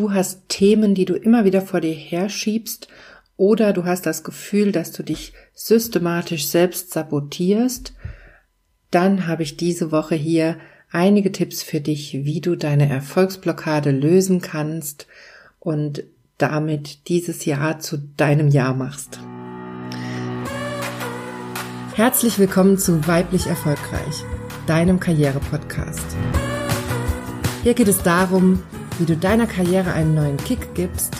du hast Themen, die du immer wieder vor dir herschiebst oder du hast das Gefühl, dass du dich systematisch selbst sabotierst, dann habe ich diese Woche hier einige Tipps für dich, wie du deine Erfolgsblockade lösen kannst und damit dieses Jahr zu deinem Jahr machst. Herzlich willkommen zu Weiblich Erfolgreich, deinem Karriere-Podcast. Hier geht es darum, wie du deiner Karriere einen neuen Kick gibst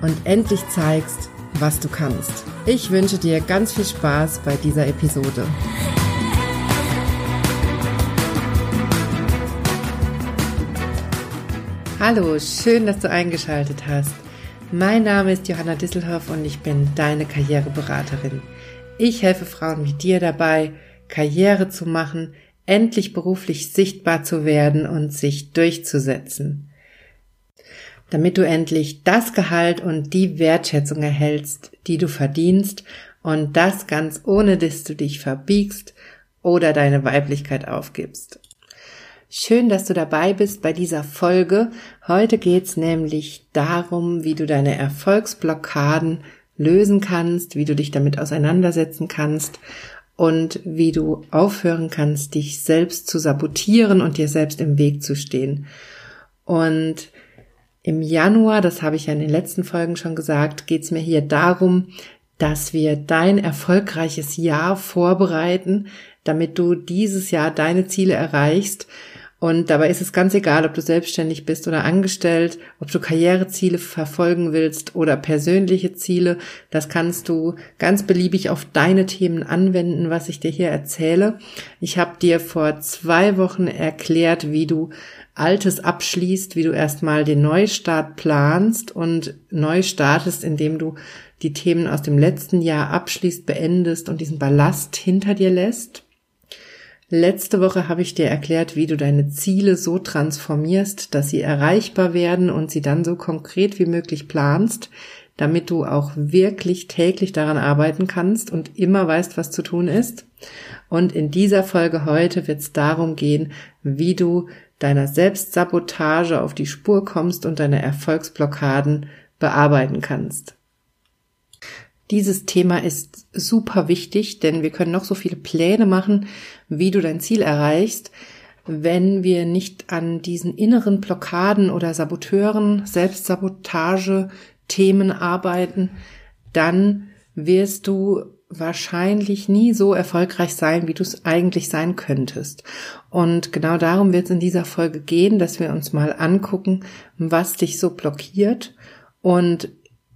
und endlich zeigst, was du kannst. Ich wünsche dir ganz viel Spaß bei dieser Episode. Hallo, schön, dass du eingeschaltet hast. Mein Name ist Johanna Disselhoff und ich bin deine Karriereberaterin. Ich helfe Frauen wie dir dabei, Karriere zu machen, endlich beruflich sichtbar zu werden und sich durchzusetzen. Damit du endlich das Gehalt und die Wertschätzung erhältst, die du verdienst und das ganz ohne, dass du dich verbiegst oder deine Weiblichkeit aufgibst. Schön, dass du dabei bist bei dieser Folge. Heute geht's nämlich darum, wie du deine Erfolgsblockaden lösen kannst, wie du dich damit auseinandersetzen kannst und wie du aufhören kannst, dich selbst zu sabotieren und dir selbst im Weg zu stehen. Und im Januar, das habe ich ja in den letzten Folgen schon gesagt, geht's mir hier darum, dass wir dein erfolgreiches Jahr vorbereiten, damit du dieses Jahr deine Ziele erreichst und dabei ist es ganz egal, ob du selbstständig bist oder angestellt, ob du Karriereziele verfolgen willst oder persönliche Ziele. Das kannst du ganz beliebig auf deine Themen anwenden, was ich dir hier erzähle. Ich habe dir vor zwei Wochen erklärt, wie du Altes abschließt, wie du erstmal den Neustart planst und neu startest, indem du die Themen aus dem letzten Jahr abschließt, beendest und diesen Ballast hinter dir lässt. Letzte Woche habe ich dir erklärt, wie du deine Ziele so transformierst, dass sie erreichbar werden und sie dann so konkret wie möglich planst, damit du auch wirklich täglich daran arbeiten kannst und immer weißt, was zu tun ist. Und in dieser Folge heute wird es darum gehen, wie du deiner Selbstsabotage auf die Spur kommst und deine Erfolgsblockaden bearbeiten kannst. Dieses Thema ist super wichtig, denn wir können noch so viele Pläne machen, wie du dein Ziel erreichst. Wenn wir nicht an diesen inneren Blockaden oder Saboteuren, Selbstsabotage, Themen arbeiten, dann wirst du wahrscheinlich nie so erfolgreich sein, wie du es eigentlich sein könntest. Und genau darum wird es in dieser Folge gehen, dass wir uns mal angucken, was dich so blockiert und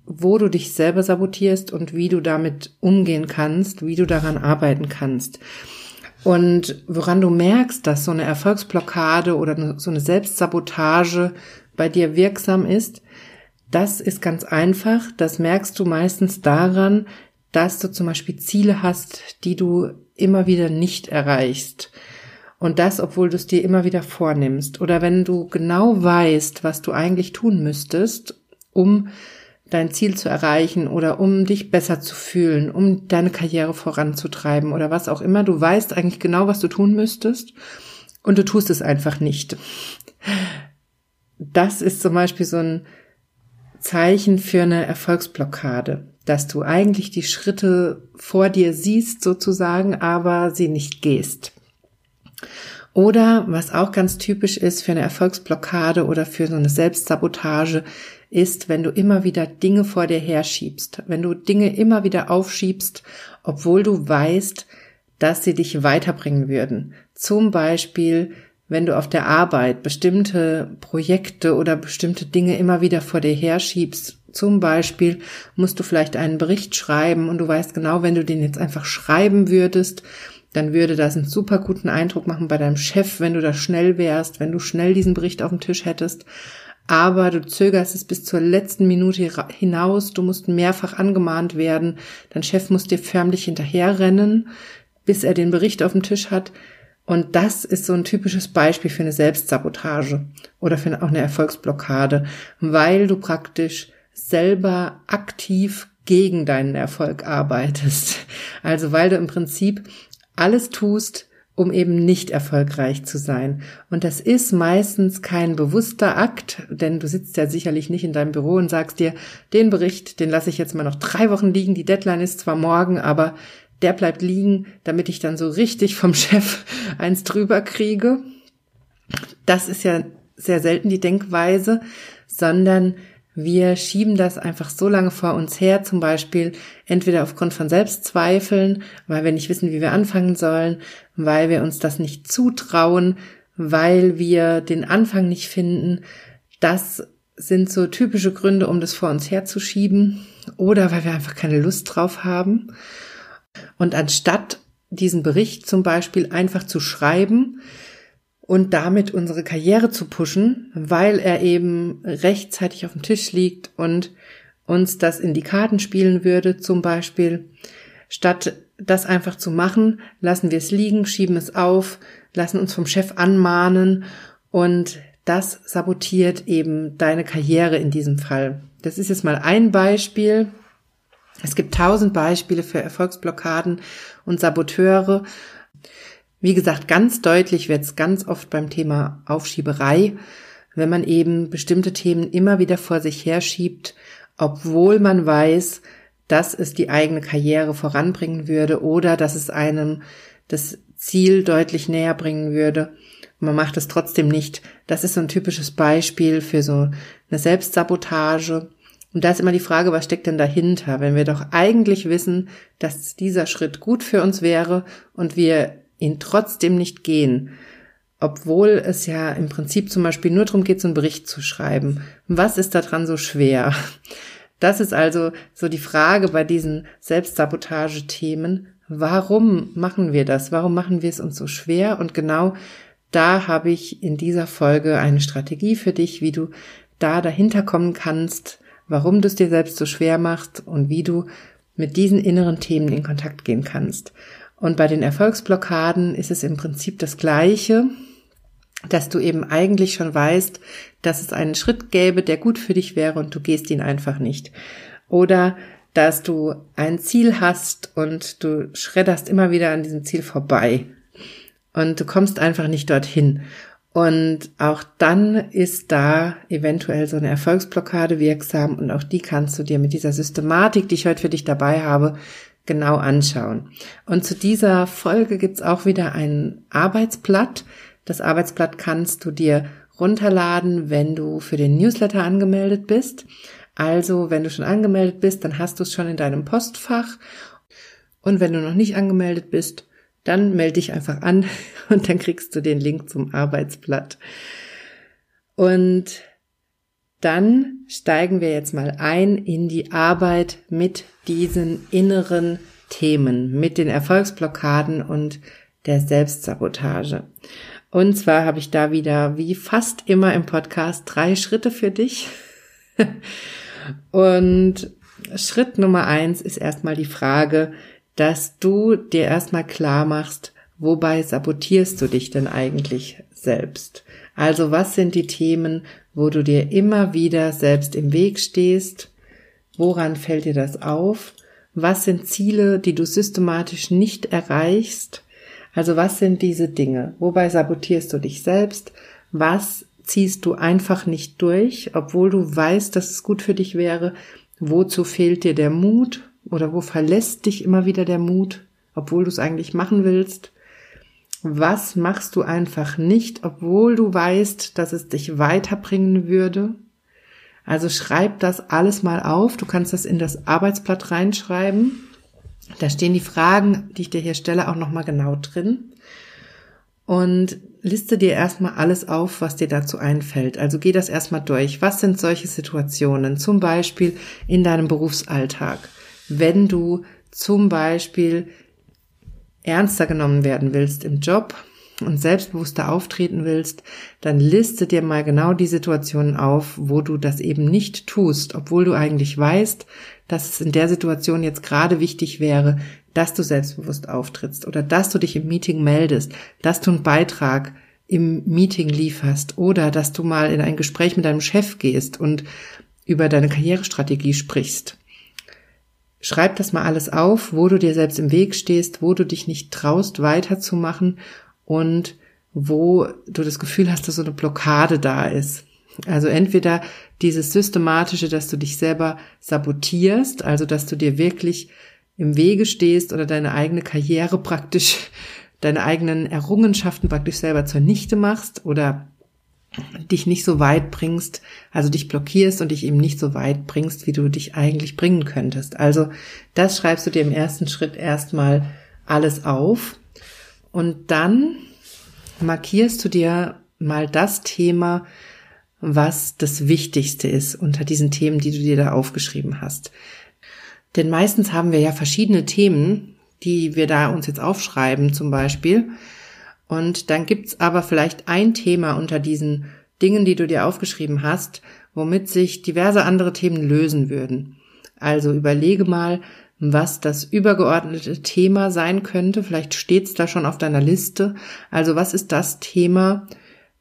wo du dich selber sabotierst und wie du damit umgehen kannst, wie du daran arbeiten kannst. Und woran du merkst, dass so eine Erfolgsblockade oder so eine Selbstsabotage bei dir wirksam ist, das ist ganz einfach. Das merkst du meistens daran, dass du zum Beispiel Ziele hast, die du immer wieder nicht erreichst. Und das, obwohl du es dir immer wieder vornimmst. Oder wenn du genau weißt, was du eigentlich tun müsstest, um dein Ziel zu erreichen oder um dich besser zu fühlen, um deine Karriere voranzutreiben oder was auch immer. Du weißt eigentlich genau, was du tun müsstest und du tust es einfach nicht. Das ist zum Beispiel so ein Zeichen für eine Erfolgsblockade, dass du eigentlich die Schritte vor dir siehst sozusagen, aber sie nicht gehst. Oder was auch ganz typisch ist für eine Erfolgsblockade oder für so eine Selbstsabotage, ist, wenn du immer wieder Dinge vor dir herschiebst, wenn du Dinge immer wieder aufschiebst, obwohl du weißt, dass sie dich weiterbringen würden. Zum Beispiel, wenn du auf der Arbeit bestimmte Projekte oder bestimmte Dinge immer wieder vor dir herschiebst. Zum Beispiel musst du vielleicht einen Bericht schreiben und du weißt genau, wenn du den jetzt einfach schreiben würdest, dann würde das einen super guten Eindruck machen bei deinem Chef, wenn du da schnell wärst, wenn du schnell diesen Bericht auf dem Tisch hättest aber du zögerst es bis zur letzten Minute hinaus, du musst mehrfach angemahnt werden, dein Chef muss dir förmlich hinterherrennen, bis er den Bericht auf dem Tisch hat. Und das ist so ein typisches Beispiel für eine Selbstsabotage oder für auch eine Erfolgsblockade, weil du praktisch selber aktiv gegen deinen Erfolg arbeitest. Also weil du im Prinzip alles tust, um eben nicht erfolgreich zu sein. Und das ist meistens kein bewusster Akt, denn du sitzt ja sicherlich nicht in deinem Büro und sagst dir, den Bericht, den lasse ich jetzt mal noch drei Wochen liegen, die Deadline ist zwar morgen, aber der bleibt liegen, damit ich dann so richtig vom Chef eins drüber kriege. Das ist ja sehr selten die Denkweise, sondern wir schieben das einfach so lange vor uns her, zum Beispiel entweder aufgrund von Selbstzweifeln, weil wir nicht wissen, wie wir anfangen sollen, weil wir uns das nicht zutrauen, weil wir den Anfang nicht finden. Das sind so typische Gründe, um das vor uns herzuschieben oder weil wir einfach keine Lust drauf haben. Und anstatt diesen Bericht zum Beispiel einfach zu schreiben, und damit unsere Karriere zu pushen, weil er eben rechtzeitig auf dem Tisch liegt und uns das in die Karten spielen würde, zum Beispiel. Statt das einfach zu machen, lassen wir es liegen, schieben es auf, lassen uns vom Chef anmahnen und das sabotiert eben deine Karriere in diesem Fall. Das ist jetzt mal ein Beispiel. Es gibt tausend Beispiele für Erfolgsblockaden und Saboteure wie gesagt, ganz deutlich wird es ganz oft beim Thema Aufschieberei, wenn man eben bestimmte Themen immer wieder vor sich herschiebt, obwohl man weiß, dass es die eigene Karriere voranbringen würde oder dass es einem das Ziel deutlich näher bringen würde. Man macht es trotzdem nicht. Das ist so ein typisches Beispiel für so eine Selbstsabotage. Und da ist immer die Frage, was steckt denn dahinter? Wenn wir doch eigentlich wissen, dass dieser Schritt gut für uns wäre und wir ihn trotzdem nicht gehen, obwohl es ja im Prinzip zum Beispiel nur darum geht, so einen Bericht zu schreiben. Was ist daran so schwer? Das ist also so die Frage bei diesen Selbstsabotage-Themen. Warum machen wir das? Warum machen wir es uns so schwer? Und genau da habe ich in dieser Folge eine Strategie für dich, wie du da dahinter kommen kannst, warum du es dir selbst so schwer machst und wie du mit diesen inneren Themen in Kontakt gehen kannst. Und bei den Erfolgsblockaden ist es im Prinzip das Gleiche, dass du eben eigentlich schon weißt, dass es einen Schritt gäbe, der gut für dich wäre und du gehst ihn einfach nicht. Oder dass du ein Ziel hast und du schredderst immer wieder an diesem Ziel vorbei und du kommst einfach nicht dorthin. Und auch dann ist da eventuell so eine Erfolgsblockade wirksam und auch die kannst du dir mit dieser Systematik, die ich heute für dich dabei habe, genau anschauen. Und zu dieser Folge gibt's auch wieder ein Arbeitsblatt. Das Arbeitsblatt kannst du dir runterladen, wenn du für den Newsletter angemeldet bist. Also, wenn du schon angemeldet bist, dann hast du es schon in deinem Postfach. Und wenn du noch nicht angemeldet bist, dann melde dich einfach an und dann kriegst du den Link zum Arbeitsblatt. Und dann steigen wir jetzt mal ein in die Arbeit mit diesen inneren Themen, mit den Erfolgsblockaden und der Selbstsabotage. Und zwar habe ich da wieder, wie fast immer im Podcast, drei Schritte für dich. und Schritt Nummer eins ist erstmal die Frage, dass du dir erstmal klar machst, wobei sabotierst du dich denn eigentlich selbst? Also was sind die Themen, wo du dir immer wieder selbst im Weg stehst? Woran fällt dir das auf? Was sind Ziele, die du systematisch nicht erreichst? Also was sind diese Dinge? Wobei sabotierst du dich selbst? Was ziehst du einfach nicht durch, obwohl du weißt, dass es gut für dich wäre? Wozu fehlt dir der Mut? Oder wo verlässt dich immer wieder der Mut, obwohl du es eigentlich machen willst? Was machst du einfach nicht, obwohl du weißt, dass es dich weiterbringen würde? Also schreib das alles mal auf. Du kannst das in das Arbeitsblatt reinschreiben. Da stehen die Fragen, die ich dir hier stelle, auch nochmal genau drin. Und liste dir erstmal alles auf, was dir dazu einfällt. Also geh das erstmal durch. Was sind solche Situationen? Zum Beispiel in deinem Berufsalltag. Wenn du zum Beispiel ernster genommen werden willst im Job und selbstbewusster auftreten willst, dann liste dir mal genau die Situationen auf, wo du das eben nicht tust, obwohl du eigentlich weißt, dass es in der Situation jetzt gerade wichtig wäre, dass du selbstbewusst auftrittst oder dass du dich im Meeting meldest, dass du einen Beitrag im Meeting lieferst oder dass du mal in ein Gespräch mit deinem Chef gehst und über deine Karrierestrategie sprichst. Schreib das mal alles auf, wo du dir selbst im Weg stehst, wo du dich nicht traust, weiterzumachen und wo du das Gefühl hast, dass so eine Blockade da ist. Also entweder dieses systematische, dass du dich selber sabotierst, also dass du dir wirklich im Wege stehst oder deine eigene Karriere praktisch, deine eigenen Errungenschaften praktisch selber zunichte machst oder dich nicht so weit bringst, also dich blockierst und dich eben nicht so weit bringst, wie du dich eigentlich bringen könntest. Also das schreibst du dir im ersten Schritt erstmal alles auf und dann markierst du dir mal das Thema, was das Wichtigste ist unter diesen Themen, die du dir da aufgeschrieben hast. Denn meistens haben wir ja verschiedene Themen, die wir da uns jetzt aufschreiben zum Beispiel. Und dann gibt's aber vielleicht ein Thema unter diesen Dingen, die du dir aufgeschrieben hast, womit sich diverse andere Themen lösen würden. Also überlege mal, was das übergeordnete Thema sein könnte. Vielleicht steht's da schon auf deiner Liste. Also was ist das Thema,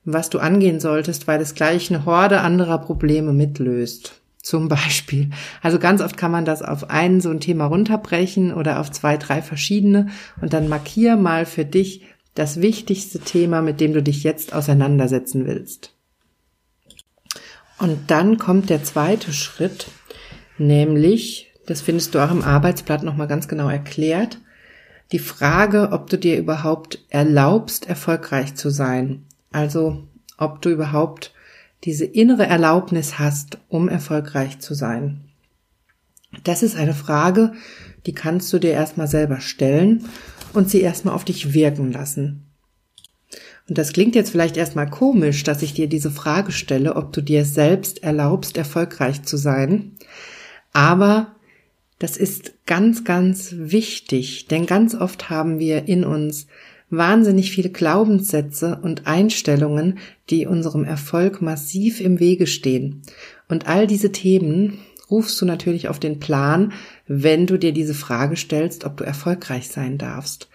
was du angehen solltest, weil es gleich eine Horde anderer Probleme mitlöst? Zum Beispiel. Also ganz oft kann man das auf ein so ein Thema runterbrechen oder auf zwei, drei verschiedene und dann markier mal für dich das wichtigste Thema, mit dem du dich jetzt auseinandersetzen willst. Und dann kommt der zweite Schritt, nämlich, das findest du auch im Arbeitsblatt nochmal ganz genau erklärt, die Frage, ob du dir überhaupt erlaubst, erfolgreich zu sein. Also, ob du überhaupt diese innere Erlaubnis hast, um erfolgreich zu sein? Das ist eine Frage, die kannst du dir erstmal selber stellen und sie erstmal auf dich wirken lassen. Und das klingt jetzt vielleicht erstmal komisch, dass ich dir diese Frage stelle, ob du dir selbst erlaubst, erfolgreich zu sein. Aber das ist ganz, ganz wichtig, denn ganz oft haben wir in uns wahnsinnig viele Glaubenssätze und Einstellungen, die unserem Erfolg massiv im Wege stehen. Und all diese Themen rufst du natürlich auf den Plan, wenn du dir diese Frage stellst, ob du erfolgreich sein darfst.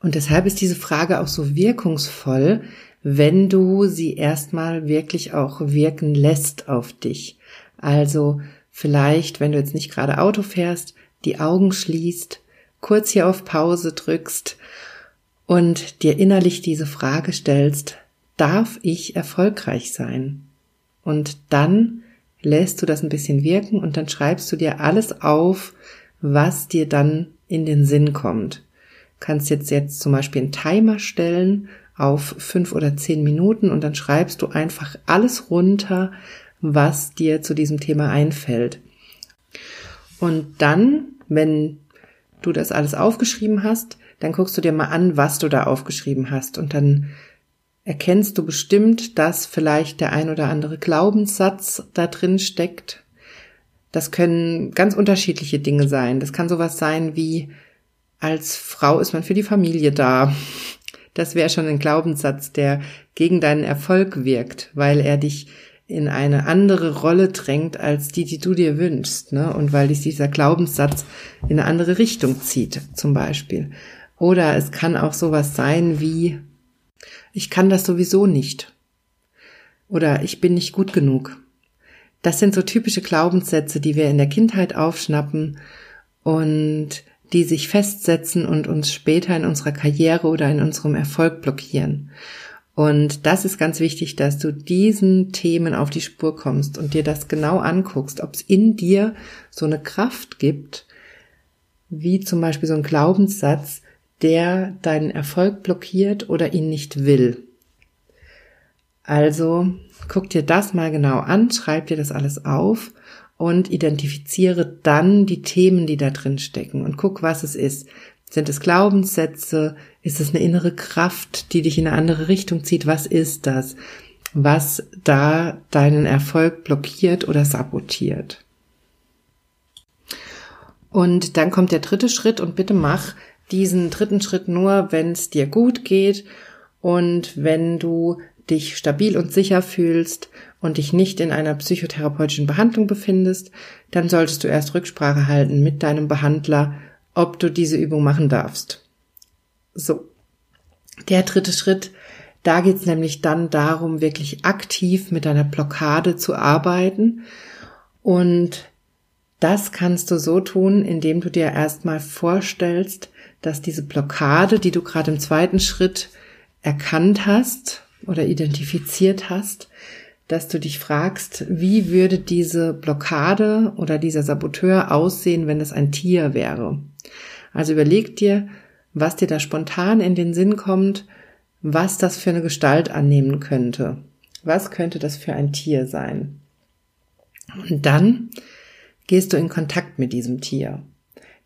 Und deshalb ist diese Frage auch so wirkungsvoll, wenn du sie erstmal wirklich auch wirken lässt auf dich. Also vielleicht, wenn du jetzt nicht gerade Auto fährst, die Augen schließt, kurz hier auf Pause drückst und dir innerlich diese Frage stellst, darf ich erfolgreich sein? Und dann lässt du das ein bisschen wirken und dann schreibst du dir alles auf, was dir dann in den Sinn kommt. Kannst jetzt jetzt zum Beispiel einen Timer stellen auf fünf oder zehn Minuten und dann schreibst du einfach alles runter, was dir zu diesem Thema einfällt. Und dann, wenn du das alles aufgeschrieben hast, dann guckst du dir mal an, was du da aufgeschrieben hast und dann erkennst du bestimmt, dass vielleicht der ein oder andere Glaubenssatz da drin steckt. Das können ganz unterschiedliche Dinge sein. Das kann sowas sein wie, als Frau ist man für die Familie da. Das wäre schon ein Glaubenssatz, der gegen deinen Erfolg wirkt, weil er dich in eine andere Rolle drängt als die, die du dir wünschst, ne? Und weil dich dieser Glaubenssatz in eine andere Richtung zieht, zum Beispiel. Oder es kann auch sowas sein wie, ich kann das sowieso nicht. Oder ich bin nicht gut genug. Das sind so typische Glaubenssätze, die wir in der Kindheit aufschnappen und die sich festsetzen und uns später in unserer Karriere oder in unserem Erfolg blockieren. Und das ist ganz wichtig, dass du diesen Themen auf die Spur kommst und dir das genau anguckst, ob es in dir so eine Kraft gibt, wie zum Beispiel so ein Glaubenssatz, der deinen Erfolg blockiert oder ihn nicht will. Also guck dir das mal genau an, schreib dir das alles auf und identifiziere dann die Themen, die da drin stecken und guck, was es ist. Sind es Glaubenssätze? Ist es eine innere Kraft, die dich in eine andere Richtung zieht? Was ist das? Was da deinen Erfolg blockiert oder sabotiert? Und dann kommt der dritte Schritt und bitte mach diesen dritten Schritt nur, wenn es dir gut geht und wenn du dich stabil und sicher fühlst und dich nicht in einer psychotherapeutischen Behandlung befindest, dann solltest du erst Rücksprache halten mit deinem Behandler, ob du diese Übung machen darfst. So. Der dritte Schritt, da geht es nämlich dann darum, wirklich aktiv mit deiner Blockade zu arbeiten. Und das kannst du so tun, indem du dir erstmal vorstellst, dass diese Blockade, die du gerade im zweiten Schritt erkannt hast oder identifiziert hast, dass du dich fragst, wie würde diese Blockade oder dieser Saboteur aussehen, wenn es ein Tier wäre. Also überleg dir, was dir da spontan in den Sinn kommt, was das für eine Gestalt annehmen könnte. Was könnte das für ein Tier sein? Und dann gehst du in Kontakt mit diesem Tier.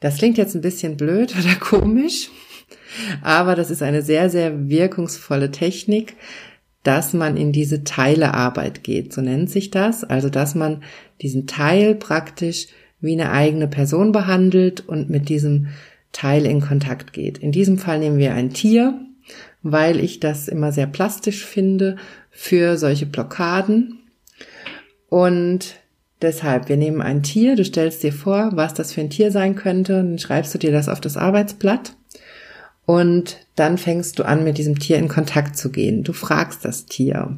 Das klingt jetzt ein bisschen blöd oder komisch, aber das ist eine sehr, sehr wirkungsvolle Technik, dass man in diese Teilearbeit geht, so nennt sich das. Also, dass man diesen Teil praktisch wie eine eigene Person behandelt und mit diesem Teil in Kontakt geht. In diesem Fall nehmen wir ein Tier, weil ich das immer sehr plastisch finde für solche Blockaden. Und deshalb, wir nehmen ein Tier, du stellst dir vor, was das für ein Tier sein könnte, dann schreibst du dir das auf das Arbeitsblatt und dann fängst du an, mit diesem Tier in Kontakt zu gehen. Du fragst das Tier.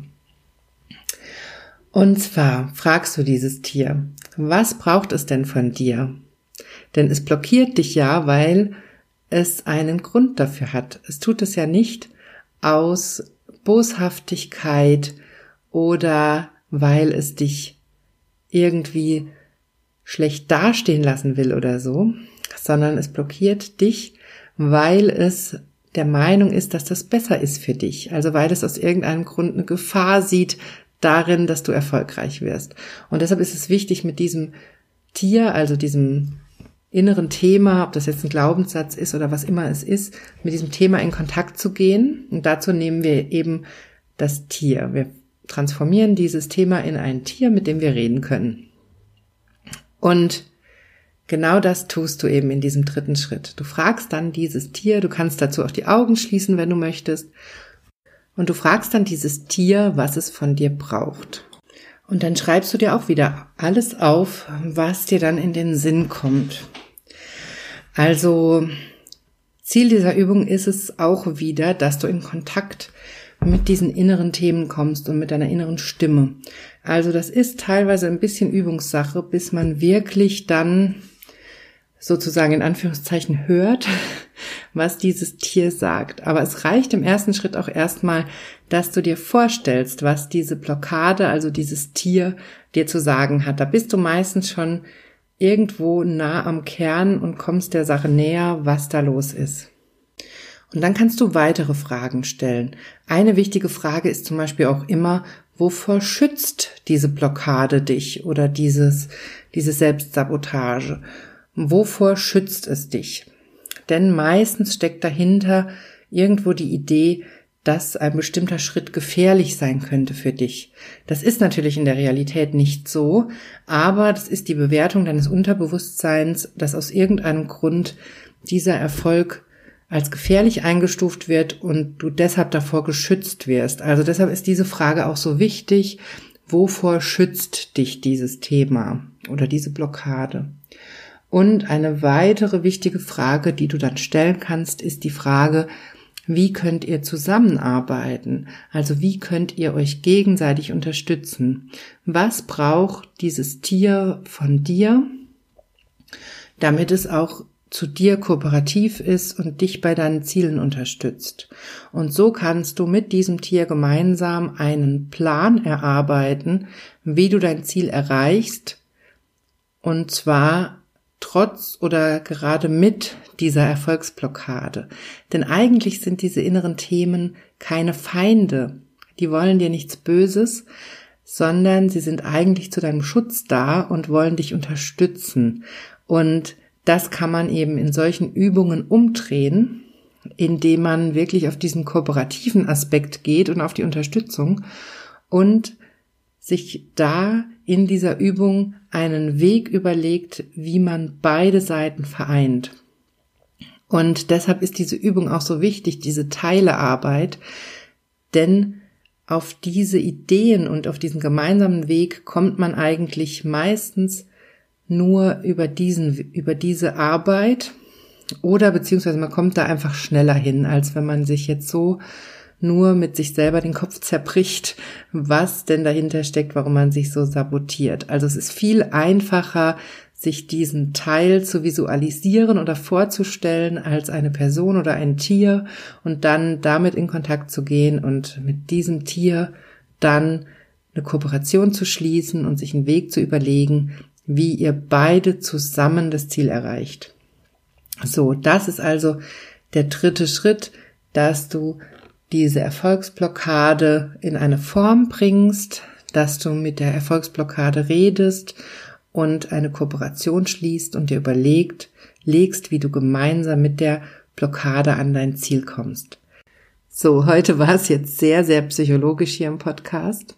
Und zwar fragst du dieses Tier, was braucht es denn von dir? Denn es blockiert dich ja, weil es einen Grund dafür hat. Es tut es ja nicht aus Boshaftigkeit oder weil es dich irgendwie schlecht dastehen lassen will oder so, sondern es blockiert dich, weil es der Meinung ist, dass das besser ist für dich. Also weil es aus irgendeinem Grund eine Gefahr sieht darin, dass du erfolgreich wirst. Und deshalb ist es wichtig, mit diesem Tier, also diesem inneren Thema, ob das jetzt ein Glaubenssatz ist oder was immer es ist, mit diesem Thema in Kontakt zu gehen. Und dazu nehmen wir eben das Tier. Wir transformieren dieses Thema in ein Tier, mit dem wir reden können. Und genau das tust du eben in diesem dritten Schritt. Du fragst dann dieses Tier, du kannst dazu auch die Augen schließen, wenn du möchtest. Und du fragst dann dieses Tier, was es von dir braucht. Und dann schreibst du dir auch wieder alles auf, was dir dann in den Sinn kommt. Also Ziel dieser Übung ist es auch wieder, dass du in Kontakt mit diesen inneren Themen kommst und mit deiner inneren Stimme. Also das ist teilweise ein bisschen Übungssache, bis man wirklich dann sozusagen in Anführungszeichen hört, was dieses Tier sagt. Aber es reicht im ersten Schritt auch erstmal, dass du dir vorstellst, was diese Blockade, also dieses Tier dir zu sagen hat. Da bist du meistens schon irgendwo nah am Kern und kommst der Sache näher, was da los ist. Und dann kannst du weitere Fragen stellen. Eine wichtige Frage ist zum Beispiel auch immer, wovor schützt diese Blockade dich oder dieses, diese Selbstsabotage? Wovor schützt es dich? Denn meistens steckt dahinter irgendwo die Idee, dass ein bestimmter Schritt gefährlich sein könnte für dich. Das ist natürlich in der Realität nicht so, aber das ist die Bewertung deines Unterbewusstseins, dass aus irgendeinem Grund dieser Erfolg als gefährlich eingestuft wird und du deshalb davor geschützt wirst. Also deshalb ist diese Frage auch so wichtig. Wovor schützt dich dieses Thema oder diese Blockade? Und eine weitere wichtige Frage, die du dann stellen kannst, ist die Frage, wie könnt ihr zusammenarbeiten? Also wie könnt ihr euch gegenseitig unterstützen? Was braucht dieses Tier von dir, damit es auch zu dir kooperativ ist und dich bei deinen Zielen unterstützt. Und so kannst du mit diesem Tier gemeinsam einen Plan erarbeiten, wie du dein Ziel erreichst, und zwar trotz oder gerade mit dieser Erfolgsblockade. Denn eigentlich sind diese inneren Themen keine Feinde. Die wollen dir nichts Böses, sondern sie sind eigentlich zu deinem Schutz da und wollen dich unterstützen. Und das kann man eben in solchen Übungen umdrehen, indem man wirklich auf diesen kooperativen Aspekt geht und auf die Unterstützung und sich da in dieser Übung einen Weg überlegt, wie man beide Seiten vereint. Und deshalb ist diese Übung auch so wichtig, diese Teilearbeit, denn auf diese Ideen und auf diesen gemeinsamen Weg kommt man eigentlich meistens nur über diesen, über diese Arbeit oder beziehungsweise man kommt da einfach schneller hin, als wenn man sich jetzt so nur mit sich selber den Kopf zerbricht, was denn dahinter steckt, warum man sich so sabotiert. Also es ist viel einfacher, sich diesen Teil zu visualisieren oder vorzustellen als eine Person oder ein Tier und dann damit in Kontakt zu gehen und mit diesem Tier dann eine Kooperation zu schließen und sich einen Weg zu überlegen, wie ihr beide zusammen das Ziel erreicht. So, das ist also der dritte Schritt, dass du diese Erfolgsblockade in eine Form bringst, dass du mit der Erfolgsblockade redest und eine Kooperation schließt und dir überlegt, legst, wie du gemeinsam mit der Blockade an dein Ziel kommst. So, heute war es jetzt sehr, sehr psychologisch hier im Podcast.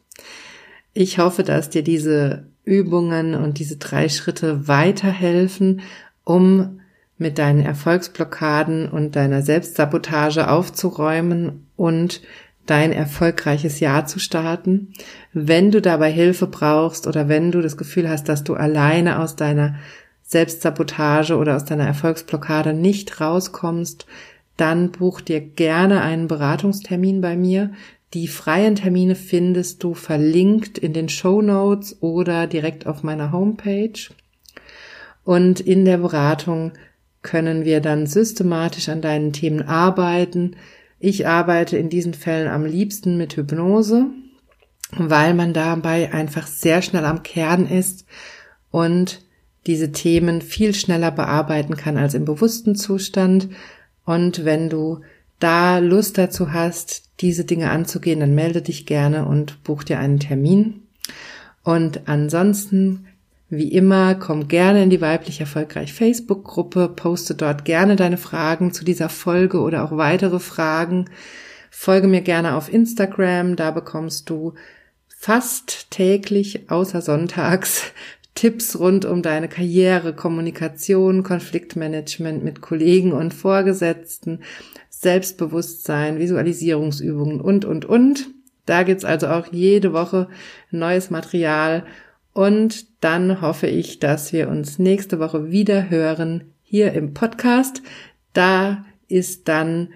Ich hoffe, dass dir diese Übungen und diese drei Schritte weiterhelfen, um mit deinen Erfolgsblockaden und deiner Selbstsabotage aufzuräumen und dein erfolgreiches Jahr zu starten. Wenn du dabei Hilfe brauchst oder wenn du das Gefühl hast, dass du alleine aus deiner Selbstsabotage oder aus deiner Erfolgsblockade nicht rauskommst, dann buch dir gerne einen Beratungstermin bei mir. Die freien Termine findest du verlinkt in den Show Notes oder direkt auf meiner Homepage. Und in der Beratung können wir dann systematisch an deinen Themen arbeiten, ich arbeite in diesen Fällen am liebsten mit Hypnose, weil man dabei einfach sehr schnell am Kern ist und diese Themen viel schneller bearbeiten kann als im bewussten Zustand. Und wenn du da Lust dazu hast, diese Dinge anzugehen, dann melde dich gerne und buch dir einen Termin. Und ansonsten wie immer, komm gerne in die weiblich erfolgreich Facebook-Gruppe, poste dort gerne deine Fragen zu dieser Folge oder auch weitere Fragen. Folge mir gerne auf Instagram, da bekommst du fast täglich, außer sonntags, Tipps rund um deine Karriere, Kommunikation, Konfliktmanagement mit Kollegen und Vorgesetzten, Selbstbewusstsein, Visualisierungsübungen und, und, und. Da gibt's also auch jede Woche neues Material und dann hoffe ich, dass wir uns nächste Woche wieder hören hier im Podcast. Da ist dann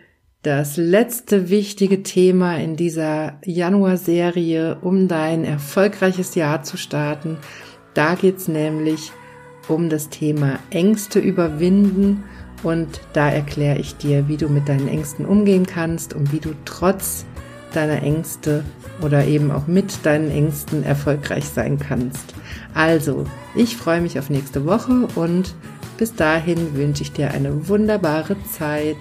das letzte wichtige Thema in dieser Januar-Serie, um dein erfolgreiches Jahr zu starten. Da geht's nämlich um das Thema Ängste überwinden und da erkläre ich dir, wie du mit deinen Ängsten umgehen kannst und wie du trotz deiner Ängste oder eben auch mit deinen Ängsten erfolgreich sein kannst. Also, ich freue mich auf nächste Woche und bis dahin wünsche ich dir eine wunderbare Zeit.